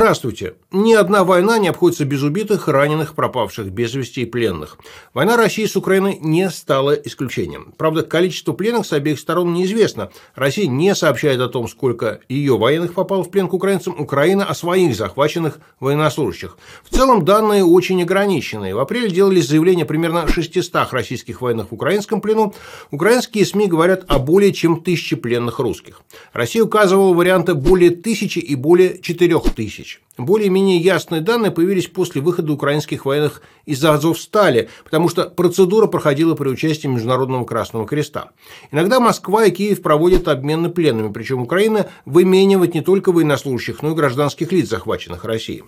Здравствуйте. Ни одна война не обходится без убитых, раненых, пропавших без вести и пленных. Война России с Украиной не стала исключением. Правда, количество пленных с обеих сторон неизвестно. Россия не сообщает о том, сколько ее военных попало в плен к украинцам, Украина о своих захваченных военнослужащих. В целом данные очень ограниченные. В апреле делались заявления примерно 600 российских военных в украинском плену. Украинские СМИ говорят о более чем тысяче пленных русских. Россия указывала варианты более тысячи и более четырех тысяч тысяч. Более-менее ясные данные появились после выхода украинских военных из Азовстали, потому что процедура проходила при участии Международного Красного Креста. Иногда Москва и Киев проводят обмены пленными, причем Украина выменивает не только военнослужащих, но и гражданских лиц, захваченных Россией.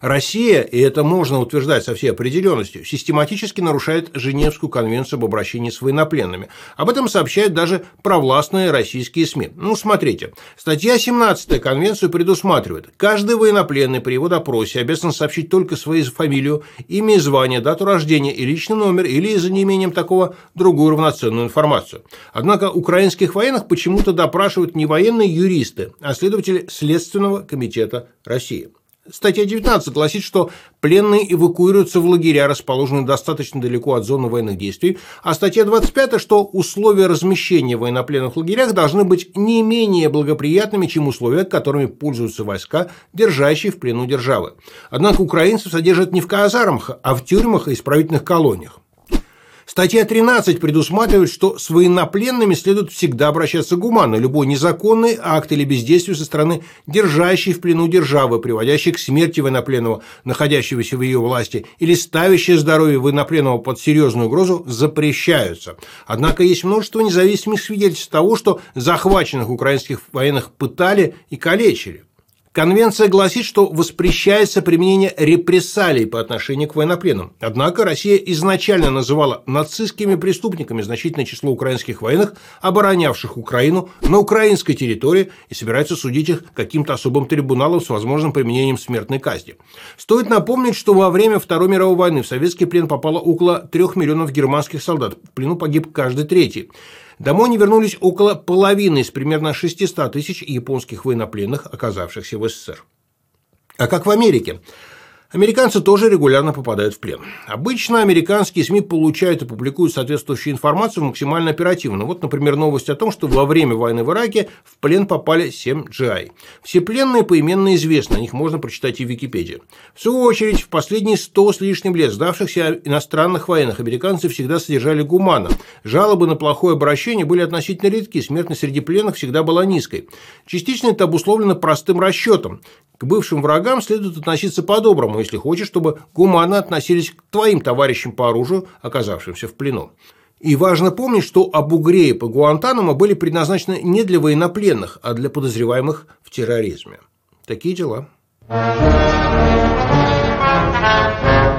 Россия, и это можно утверждать со всей определенностью, систематически нарушает Женевскую конвенцию об обращении с военнопленными. Об этом сообщают даже провластные российские СМИ. Ну, смотрите, статья 17 конвенцию предусматривает, каждый военнопленный при его допросе обязан сообщить только свою фамилию, имя и звание, дату рождения и личный номер, или за неимением такого другую равноценную информацию. Однако украинских военных почему-то допрашивают не военные юристы, а следователи Следственного комитета России. Статья 19 гласит, что пленные эвакуируются в лагеря, расположенные достаточно далеко от зоны военных действий, а статья 25, что условия размещения военнопленных в лагерях должны быть не менее благоприятными, чем условия, которыми пользуются войска, держащие в плену державы. Однако украинцев содержат не в казармах, а в тюрьмах и исправительных колониях. Статья 13 предусматривает, что с военнопленными следует всегда обращаться гуманно. Любой незаконный акт или бездействие со стороны держащей в плену державы, приводящей к смерти военнопленного, находящегося в ее власти, или ставящее здоровье военнопленного под серьезную угрозу, запрещаются. Однако есть множество независимых свидетельств того, что захваченных украинских военных пытали и калечили. Конвенция гласит, что воспрещается применение репрессалий по отношению к военнопленным. Однако Россия изначально называла нацистскими преступниками значительное число украинских военных, оборонявших Украину на украинской территории и собирается судить их каким-то особым трибуналом с возможным применением смертной казни. Стоит напомнить, что во время Второй мировой войны в советский плен попало около трех миллионов германских солдат. В плену погиб каждый третий. Домой не вернулись около половины из примерно 600 тысяч японских военнопленных, оказавшихся в СССР. А как в Америке? Американцы тоже регулярно попадают в плен. Обычно американские СМИ получают и публикуют соответствующую информацию максимально оперативно. Вот, например, новость о том, что во время войны в Ираке в плен попали 7 GI. Все пленные поименно известны, о них можно прочитать и в Википедии. В свою очередь, в последние 100 с лишним лет сдавшихся иностранных военных американцы всегда содержали гуманно. Жалобы на плохое обращение были относительно редки, смертность среди пленных всегда была низкой. Частично это обусловлено простым расчетом. К бывшим врагам следует относиться по-доброму, если хочешь, чтобы гуманно относились к твоим товарищам по оружию, оказавшимся в плену. И важно помнить, что Абу Грейб и Гуантанамо были предназначены не для военнопленных, а для подозреваемых в терроризме. Такие дела. Thank you.